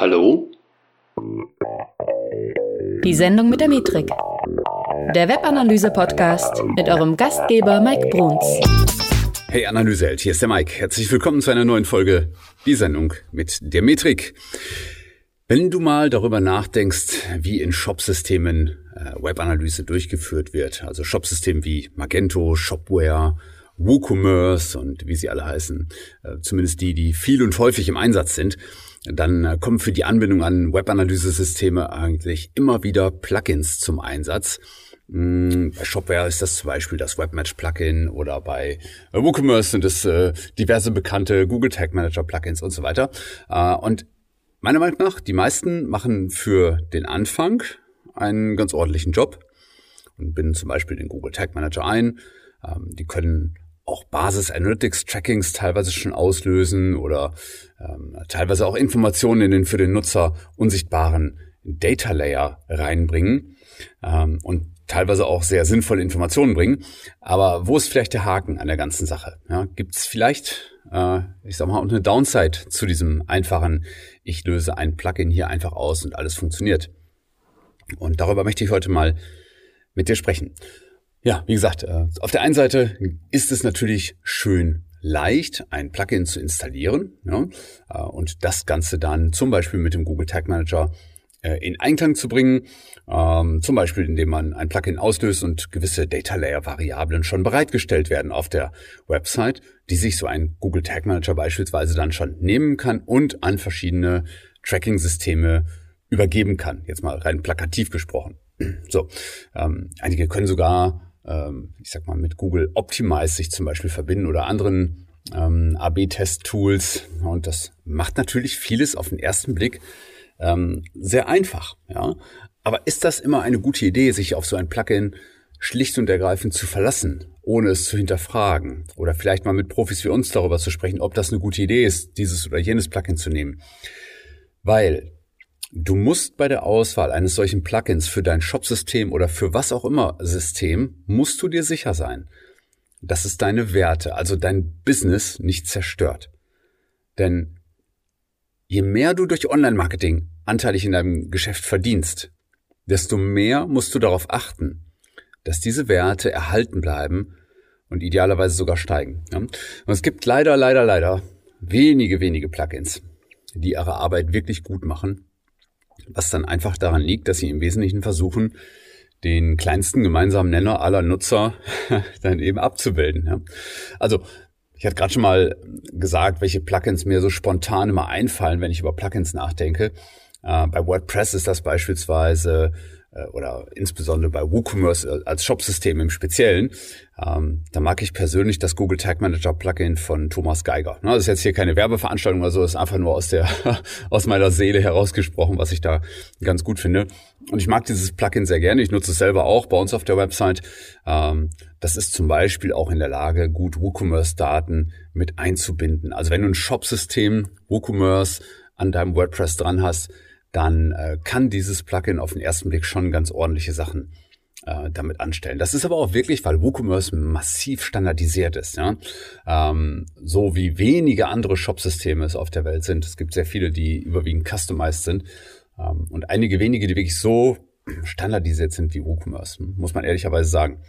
Hallo? Die Sendung mit der Metrik. Der Webanalyse-Podcast mit eurem Gastgeber Mike Bruns. Hey Analyseheld, hier ist der Mike. Herzlich willkommen zu einer neuen Folge, die Sendung mit der Metrik. Wenn du mal darüber nachdenkst, wie in Shopsystemen äh, Webanalyse durchgeführt wird, also Shopsystemen wie Magento, Shopware, WooCommerce und wie sie alle heißen, äh, zumindest die, die viel und häufig im Einsatz sind, dann äh, kommen für die Anbindung an Webanalyse-Systeme eigentlich immer wieder Plugins zum Einsatz. Mm, bei Shopware ist das zum Beispiel das Webmatch-Plugin oder bei äh, WooCommerce sind es diverse bekannte Google Tag Manager-Plugins und so weiter. Und meiner Meinung nach, die meisten machen für den Anfang einen ganz ordentlichen Job und binden zum Beispiel den Google Tag Manager ein. Ähm, die können auch Basis Analytics Trackings teilweise schon auslösen oder ähm, teilweise auch Informationen in den für den Nutzer unsichtbaren Data Layer reinbringen ähm, und teilweise auch sehr sinnvolle Informationen bringen. Aber wo ist vielleicht der Haken an der ganzen Sache? Ja, Gibt es vielleicht, äh, ich sag mal, eine Downside zu diesem einfachen, ich löse ein Plugin hier einfach aus und alles funktioniert? Und darüber möchte ich heute mal mit dir sprechen. Ja, wie gesagt, äh, auf der einen Seite ist es natürlich schön leicht, ein Plugin zu installieren ja, äh, und das Ganze dann zum Beispiel mit dem Google Tag Manager äh, in Einklang zu bringen, ähm, zum Beispiel indem man ein Plugin auslöst und gewisse Data Layer Variablen schon bereitgestellt werden auf der Website, die sich so ein Google Tag Manager beispielsweise dann schon nehmen kann und an verschiedene Tracking-Systeme übergeben kann. Jetzt mal rein plakativ gesprochen. So, ähm, einige können sogar ähm, ich sag mal, mit Google Optimize sich zum Beispiel verbinden oder anderen ähm, AB-Test-Tools. Und das macht natürlich vieles auf den ersten Blick ähm, sehr einfach. Ja? Aber ist das immer eine gute Idee, sich auf so ein Plugin schlicht und ergreifend zu verlassen, ohne es zu hinterfragen? Oder vielleicht mal mit Profis wie uns darüber zu sprechen, ob das eine gute Idee ist, dieses oder jenes Plugin zu nehmen. Weil Du musst bei der Auswahl eines solchen Plugins für dein Shopsystem oder für was auch immer System, musst du dir sicher sein, dass es deine Werte, also dein Business nicht zerstört. Denn je mehr du durch Online-Marketing anteilig in deinem Geschäft verdienst, desto mehr musst du darauf achten, dass diese Werte erhalten bleiben und idealerweise sogar steigen. Und es gibt leider, leider, leider wenige, wenige Plugins, die ihre Arbeit wirklich gut machen was dann einfach daran liegt, dass sie im Wesentlichen versuchen, den kleinsten gemeinsamen Nenner aller Nutzer dann eben abzubilden. Ja. Also ich hatte gerade schon mal gesagt, welche Plugins mir so spontan immer einfallen, wenn ich über Plugins nachdenke. Äh, bei WordPress ist das beispielsweise äh, oder insbesondere bei WooCommerce als Shopsystem im Speziellen, ähm, da mag ich persönlich das Google Tag Manager Plugin von Thomas Geiger. Ne, das ist jetzt hier keine Werbeveranstaltung oder so, das ist einfach nur aus der aus meiner Seele herausgesprochen, was ich da ganz gut finde. Und ich mag dieses Plugin sehr gerne. Ich nutze es selber auch bei uns auf der Website. Ähm, das ist zum Beispiel auch in der Lage, gut WooCommerce-Daten mit einzubinden. Also wenn du ein Shopsystem WooCommerce an deinem WordPress dran hast, dann äh, kann dieses Plugin auf den ersten Blick schon ganz ordentliche Sachen äh, damit anstellen. Das ist aber auch wirklich, weil WooCommerce massiv standardisiert ist. Ja? Ähm, so wie wenige andere Shopsysteme es auf der Welt sind. Es gibt sehr viele, die überwiegend customized sind ähm, und einige wenige, die wirklich so standardisiert sind wie WooCommerce, muss man ehrlicherweise sagen.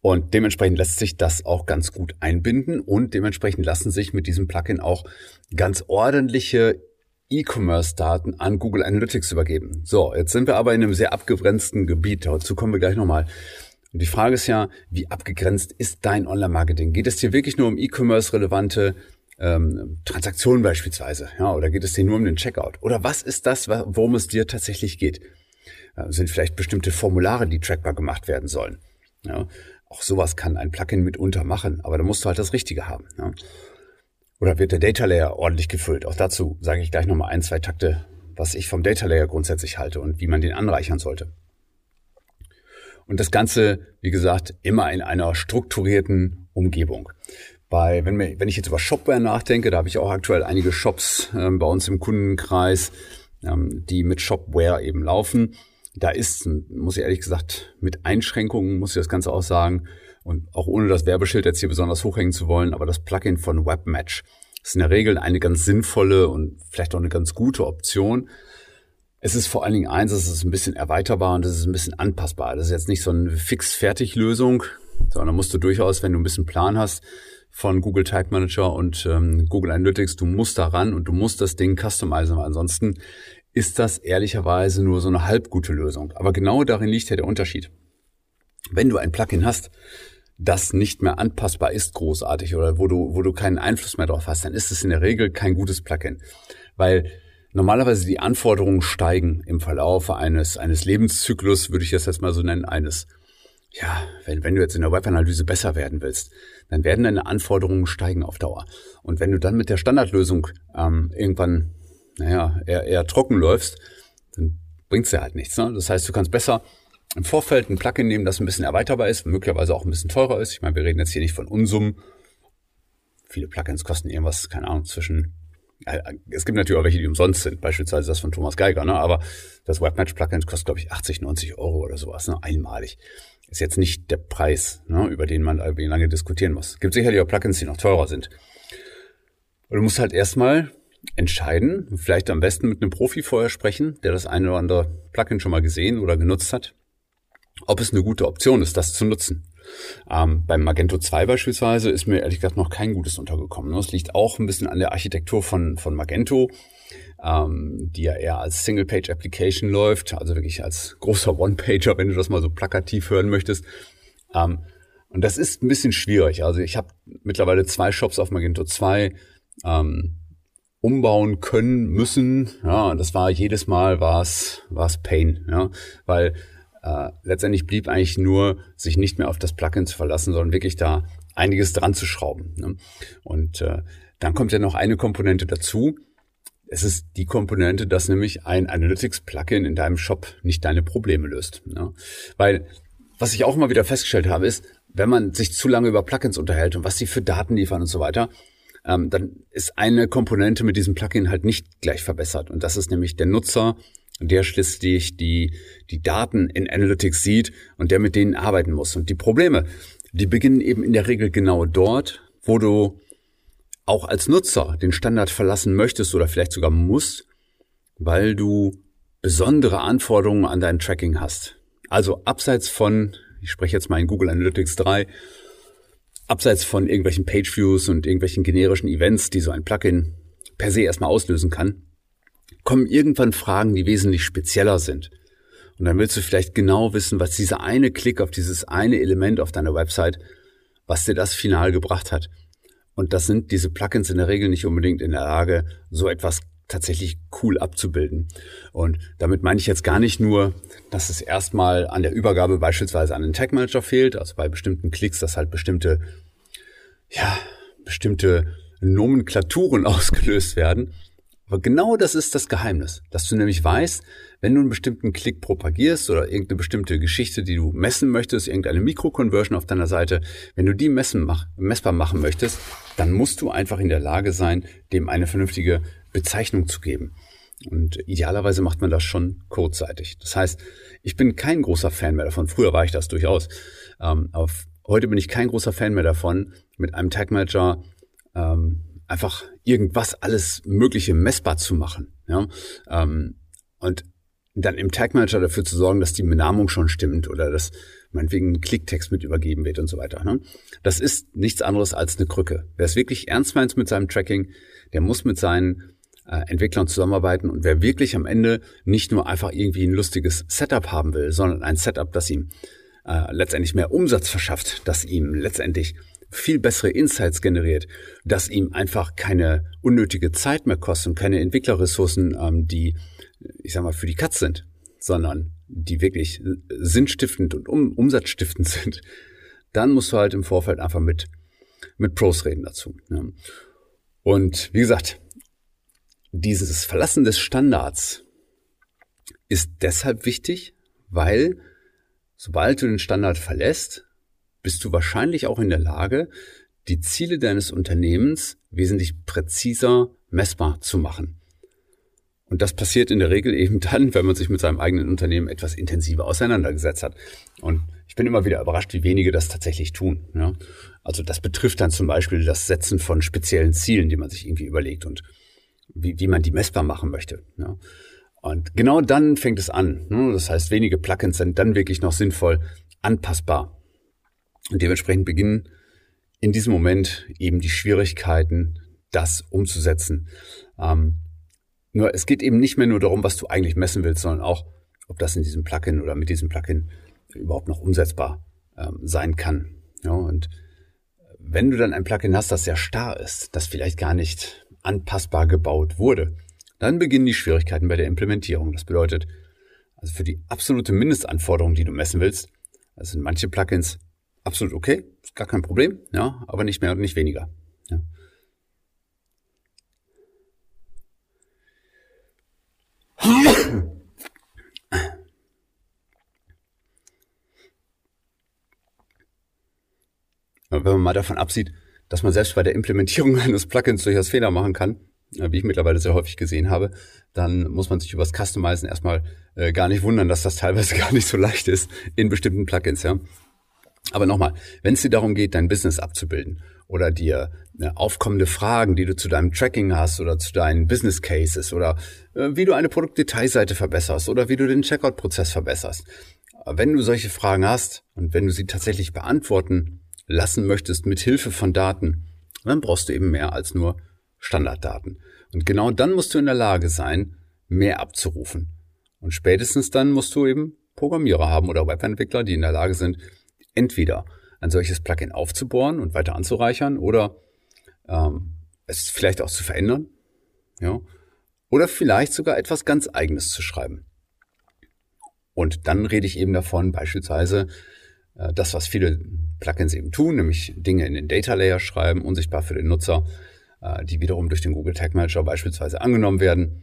Und dementsprechend lässt sich das auch ganz gut einbinden und dementsprechend lassen sich mit diesem Plugin auch ganz ordentliche E-Commerce-Daten an Google Analytics übergeben. So, jetzt sind wir aber in einem sehr abgegrenzten Gebiet. Dazu kommen wir gleich nochmal. Und die Frage ist ja, wie abgegrenzt ist dein Online-Marketing? Geht es dir wirklich nur um E-Commerce-relevante ähm, Transaktionen beispielsweise? Ja, oder geht es dir nur um den Checkout? Oder was ist das, worum es dir tatsächlich geht? Äh, sind vielleicht bestimmte Formulare, die trackbar gemacht werden sollen? Ja, auch sowas kann ein Plugin mitunter machen, aber da musst du halt das Richtige haben. Ja. Oder wird der Data Layer ordentlich gefüllt? Auch dazu sage ich gleich nochmal ein, zwei Takte, was ich vom Data Layer grundsätzlich halte und wie man den anreichern sollte. Und das Ganze, wie gesagt, immer in einer strukturierten Umgebung. Bei, wenn, wir, wenn ich jetzt über Shopware nachdenke, da habe ich auch aktuell einige Shops äh, bei uns im Kundenkreis, ähm, die mit Shopware eben laufen. Da ist, muss ich ehrlich gesagt, mit Einschränkungen, muss ich das Ganze auch sagen, und auch ohne das Werbeschild jetzt hier besonders hochhängen zu wollen, aber das Plugin von Webmatch ist in der Regel eine ganz sinnvolle und vielleicht auch eine ganz gute Option. Es ist vor allen Dingen eins, es ist ein bisschen erweiterbar und es ist ein bisschen anpassbar. Das ist jetzt nicht so eine fix-fertig-Lösung, sondern musst du durchaus, wenn du ein bisschen Plan hast von Google Tag Manager und ähm, Google Analytics, du musst da ran und du musst das Ding customizen, ansonsten ist das ehrlicherweise nur so eine halbgute Lösung. Aber genau darin liegt ja der Unterschied. Wenn du ein Plugin hast, das nicht mehr anpassbar ist großartig oder wo du, wo du keinen Einfluss mehr drauf hast, dann ist es in der Regel kein gutes Plugin. Weil normalerweise die Anforderungen steigen im Verlauf eines, eines Lebenszyklus, würde ich das jetzt mal so nennen, eines, ja, wenn, wenn du jetzt in der Webanalyse besser werden willst, dann werden deine Anforderungen steigen auf Dauer. Und wenn du dann mit der Standardlösung ähm, irgendwann, naja, eher, eher trocken läufst, dann bringt's ja halt nichts. Ne? Das heißt, du kannst besser im Vorfeld ein Plugin nehmen, das ein bisschen erweiterbar ist, möglicherweise auch ein bisschen teurer ist. Ich meine, wir reden jetzt hier nicht von Unsummen. Viele Plugins kosten irgendwas, keine Ahnung, zwischen äh, es gibt natürlich auch welche, die umsonst sind, beispielsweise das von Thomas Geiger, ne? aber das Webmatch-Plugin kostet, glaube ich, 80, 90 Euro oder sowas, ne? einmalig. Ist jetzt nicht der Preis, ne? über den man lange diskutieren muss. Gibt sicherlich auch Plugins, die noch teurer sind. Und du musst halt erstmal entscheiden, vielleicht am besten mit einem Profi vorher sprechen, der das eine oder andere Plugin schon mal gesehen oder genutzt hat ob es eine gute Option ist, das zu nutzen. Ähm, beim Magento 2 beispielsweise ist mir ehrlich gesagt noch kein gutes untergekommen. Das liegt auch ein bisschen an der Architektur von, von Magento, ähm, die ja eher als Single-Page-Application läuft, also wirklich als großer One-Pager, wenn du das mal so plakativ hören möchtest. Ähm, und das ist ein bisschen schwierig. Also ich habe mittlerweile zwei Shops auf Magento 2 ähm, umbauen können müssen. Ja, das war jedes Mal war es Pain, ja, weil äh, letztendlich blieb eigentlich nur, sich nicht mehr auf das Plugin zu verlassen, sondern wirklich da einiges dran zu schrauben. Ne? Und äh, dann kommt ja noch eine Komponente dazu. Es ist die Komponente, dass nämlich ein Analytics-Plugin in deinem Shop nicht deine Probleme löst. Ne? Weil was ich auch immer wieder festgestellt habe, ist, wenn man sich zu lange über Plugins unterhält und was sie für Daten liefern und so weiter, ähm, dann ist eine Komponente mit diesem Plugin halt nicht gleich verbessert. Und das ist nämlich der Nutzer der schließlich die, die Daten in Analytics sieht und der mit denen arbeiten muss. Und die Probleme, die beginnen eben in der Regel genau dort, wo du auch als Nutzer den Standard verlassen möchtest oder vielleicht sogar musst, weil du besondere Anforderungen an dein Tracking hast. Also abseits von, ich spreche jetzt mal in Google Analytics 3, abseits von irgendwelchen Pageviews und irgendwelchen generischen Events, die so ein Plugin per se erstmal auslösen kann, kommen irgendwann Fragen, die wesentlich spezieller sind. Und dann willst du vielleicht genau wissen, was dieser eine Klick auf dieses eine Element auf deiner Website, was dir das final gebracht hat. Und das sind diese Plugins in der Regel nicht unbedingt in der Lage, so etwas tatsächlich cool abzubilden. Und damit meine ich jetzt gar nicht nur, dass es erstmal an der Übergabe beispielsweise an den Tag Manager fehlt, also bei bestimmten Klicks, dass halt bestimmte, ja, bestimmte Nomenklaturen ausgelöst werden, aber genau das ist das Geheimnis, dass du nämlich weißt, wenn du einen bestimmten Klick propagierst oder irgendeine bestimmte Geschichte, die du messen möchtest, irgendeine Mikroconversion auf deiner Seite, wenn du die messen mach, messbar machen möchtest, dann musst du einfach in der Lage sein, dem eine vernünftige Bezeichnung zu geben. Und idealerweise macht man das schon kurzzeitig. Das heißt, ich bin kein großer Fan mehr davon. Früher war ich das durchaus. Ähm, aber heute bin ich kein großer Fan mehr davon, mit einem Tag Manager ähm, einfach irgendwas alles Mögliche messbar zu machen. Ja? Ähm, und dann im Tag Manager dafür zu sorgen, dass die Benamung schon stimmt oder dass meinetwegen ein Klicktext mit übergeben wird und so weiter. Ne? Das ist nichts anderes als eine Krücke. Wer es wirklich ernst meint mit seinem Tracking, der muss mit seinen äh, Entwicklern zusammenarbeiten und wer wirklich am Ende nicht nur einfach irgendwie ein lustiges Setup haben will, sondern ein Setup, das ihm äh, letztendlich mehr Umsatz verschafft, das ihm letztendlich viel bessere Insights generiert, dass ihm einfach keine unnötige Zeit mehr kostet und keine Entwicklerressourcen, ähm, die, ich sag mal, für die Katz sind, sondern die wirklich sinnstiftend und um, umsatzstiftend sind, dann musst du halt im Vorfeld einfach mit, mit Pros reden dazu. Ja. Und wie gesagt, dieses Verlassen des Standards ist deshalb wichtig, weil sobald du den Standard verlässt, bist du wahrscheinlich auch in der Lage, die Ziele deines Unternehmens wesentlich präziser messbar zu machen. Und das passiert in der Regel eben dann, wenn man sich mit seinem eigenen Unternehmen etwas intensiver auseinandergesetzt hat. Und ich bin immer wieder überrascht, wie wenige das tatsächlich tun. Ja? Also das betrifft dann zum Beispiel das Setzen von speziellen Zielen, die man sich irgendwie überlegt und wie, wie man die messbar machen möchte. Ja? Und genau dann fängt es an. Ne? Das heißt, wenige Plugins sind dann wirklich noch sinnvoll anpassbar. Und dementsprechend beginnen in diesem Moment eben die Schwierigkeiten, das umzusetzen. Ähm, nur es geht eben nicht mehr nur darum, was du eigentlich messen willst, sondern auch, ob das in diesem Plugin oder mit diesem Plugin überhaupt noch umsetzbar ähm, sein kann. Ja, und wenn du dann ein Plugin hast, das sehr starr ist, das vielleicht gar nicht anpassbar gebaut wurde, dann beginnen die Schwierigkeiten bei der Implementierung. Das bedeutet, also für die absolute Mindestanforderung, die du messen willst, das sind manche Plugins absolut okay, gar kein Problem, ja, aber nicht mehr und nicht weniger. Ja. Wenn man mal davon absieht, dass man selbst bei der Implementierung eines Plugins durchaus Fehler machen kann, äh, wie ich mittlerweile sehr häufig gesehen habe, dann muss man sich über das Customizen erstmal äh, gar nicht wundern, dass das teilweise gar nicht so leicht ist in bestimmten Plugins, ja. Aber nochmal, wenn es dir darum geht, dein Business abzubilden oder dir äh, aufkommende Fragen, die du zu deinem Tracking hast oder zu deinen Business Cases oder äh, wie du eine Produktdetailseite verbesserst oder wie du den Checkout-Prozess verbesserst. Wenn du solche Fragen hast und wenn du sie tatsächlich beantworten lassen möchtest mit Hilfe von Daten, dann brauchst du eben mehr als nur Standarddaten. Und genau dann musst du in der Lage sein, mehr abzurufen. Und spätestens dann musst du eben Programmierer haben oder Webentwickler, die in der Lage sind, entweder ein solches Plugin aufzubohren und weiter anzureichern oder ähm, es vielleicht auch zu verändern, ja, oder vielleicht sogar etwas ganz Eigenes zu schreiben. Und dann rede ich eben davon, beispielsweise äh, das, was viele Plugins eben tun, nämlich Dinge in den Data Layer schreiben, unsichtbar für den Nutzer, äh, die wiederum durch den Google Tag Manager beispielsweise angenommen werden.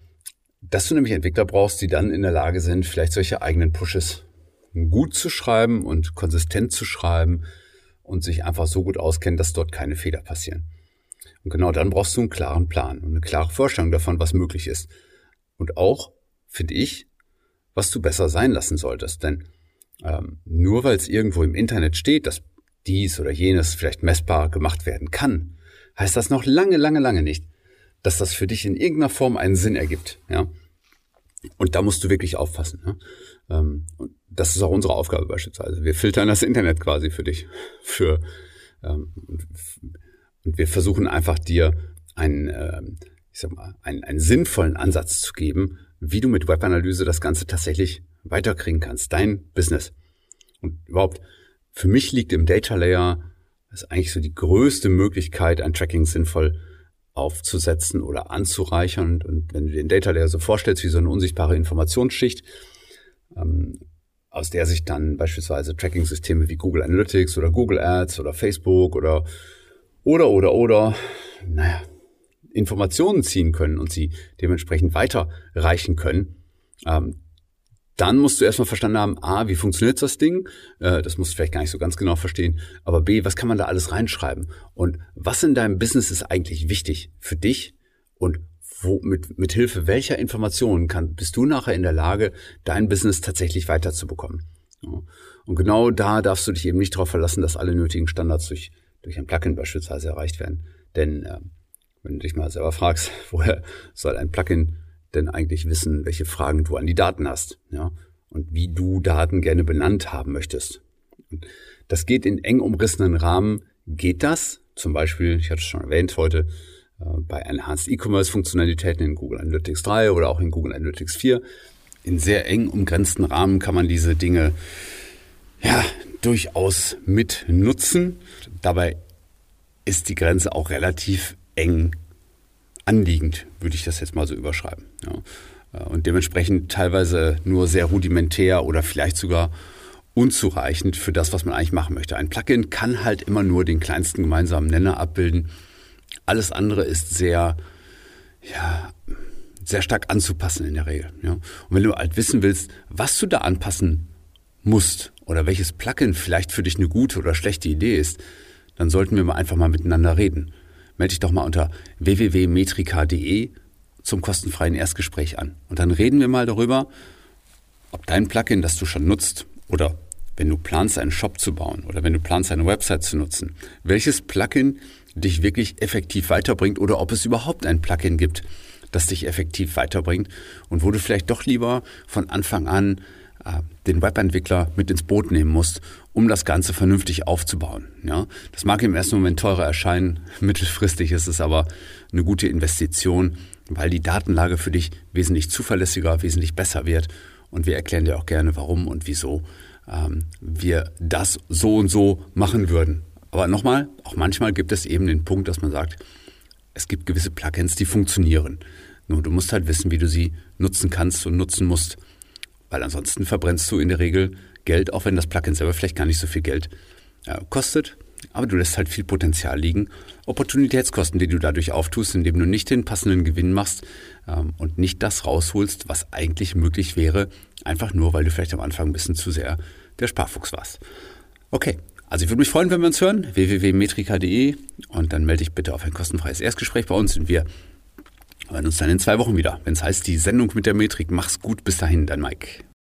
Dass du nämlich Entwickler brauchst, die dann in der Lage sind, vielleicht solche eigenen Pushes gut zu schreiben und konsistent zu schreiben und sich einfach so gut auskennen, dass dort keine Fehler passieren. Und genau dann brauchst du einen klaren Plan und eine klare Vorstellung davon, was möglich ist. Und auch, finde ich, was du besser sein lassen solltest. Denn ähm, nur weil es irgendwo im Internet steht, dass dies oder jenes vielleicht messbar gemacht werden kann, heißt das noch lange, lange, lange nicht, dass das für dich in irgendeiner Form einen Sinn ergibt. Ja? Und da musst du wirklich aufpassen. Ja? Ähm, und das ist auch unsere Aufgabe beispielsweise. Wir filtern das Internet quasi für dich. Für, ähm, und, wir versuchen einfach dir einen, äh, ich sag mal, einen, einen sinnvollen Ansatz zu geben, wie du mit Webanalyse das Ganze tatsächlich weiterkriegen kannst, dein Business. Und überhaupt, für mich liegt im Data Layer, ist eigentlich so die größte Möglichkeit, ein Tracking sinnvoll aufzusetzen oder anzureichern. Und, und wenn du den Data Layer so vorstellst wie so eine unsichtbare Informationsschicht, ähm, aus der sich dann beispielsweise Tracking-Systeme wie Google Analytics oder Google Ads oder Facebook oder oder oder oder naja, Informationen ziehen können und sie dementsprechend weiterreichen können, ähm, dann musst du erstmal verstanden haben, A, wie funktioniert das Ding? Äh, das musst du vielleicht gar nicht so ganz genau verstehen. Aber B, was kann man da alles reinschreiben? Und was in deinem Business ist eigentlich wichtig für dich? Und wo, mit, mit Hilfe welcher Informationen kann, bist du nachher in der Lage, dein Business tatsächlich weiterzubekommen? Und genau da darfst du dich eben nicht darauf verlassen, dass alle nötigen Standards durch, durch ein Plugin beispielsweise erreicht werden. Denn äh, wenn du dich mal selber fragst, woher soll ein Plugin denn eigentlich wissen, welche Fragen du an die Daten hast, ja, und wie du Daten gerne benannt haben möchtest. Das geht in eng umrissenen Rahmen, geht das, zum Beispiel, ich hatte es schon erwähnt heute, äh, bei Enhanced E-Commerce Funktionalitäten in Google Analytics 3 oder auch in Google Analytics 4. In sehr eng umgrenzten Rahmen kann man diese Dinge ja, durchaus mit nutzen. Dabei ist die Grenze auch relativ eng anliegend, würde ich das jetzt mal so überschreiben. Ja. Und dementsprechend teilweise nur sehr rudimentär oder vielleicht sogar unzureichend für das, was man eigentlich machen möchte. Ein Plugin kann halt immer nur den kleinsten gemeinsamen Nenner abbilden. Alles andere ist sehr, ja, sehr stark anzupassen in der Regel. Ja. Und wenn du halt wissen willst, was du da anpassen musst oder welches Plugin vielleicht für dich eine gute oder schlechte Idee ist, dann sollten wir mal einfach mal miteinander reden melde dich doch mal unter www.metrika.de zum kostenfreien Erstgespräch an. Und dann reden wir mal darüber, ob dein Plugin, das du schon nutzt, oder wenn du planst, einen Shop zu bauen oder wenn du planst, eine Website zu nutzen, welches Plugin dich wirklich effektiv weiterbringt oder ob es überhaupt ein Plugin gibt, das dich effektiv weiterbringt und wo du vielleicht doch lieber von Anfang an den Webentwickler mit ins Boot nehmen musst, um das Ganze vernünftig aufzubauen. Ja, das mag im ersten Moment teurer erscheinen, mittelfristig ist es aber eine gute Investition, weil die Datenlage für dich wesentlich zuverlässiger, wesentlich besser wird. Und wir erklären dir auch gerne, warum und wieso ähm, wir das so und so machen würden. Aber nochmal, auch manchmal gibt es eben den Punkt, dass man sagt, es gibt gewisse Plugins, die funktionieren. Nur du musst halt wissen, wie du sie nutzen kannst und nutzen musst, weil ansonsten verbrennst du in der Regel Geld, auch wenn das Plugin selber vielleicht gar nicht so viel Geld äh, kostet. Aber du lässt halt viel Potenzial liegen. Opportunitätskosten, die du dadurch auftust, indem du nicht den passenden Gewinn machst ähm, und nicht das rausholst, was eigentlich möglich wäre, einfach nur, weil du vielleicht am Anfang ein bisschen zu sehr der Sparfuchs warst. Okay, also ich würde mich freuen, wenn wir uns hören, www.metrika.de und dann melde dich bitte auf ein kostenfreies Erstgespräch bei uns und wir hören uns dann in zwei Wochen wieder, wenn es heißt, die Sendung mit der Metrik. Mach's gut, bis dahin, dein Mike.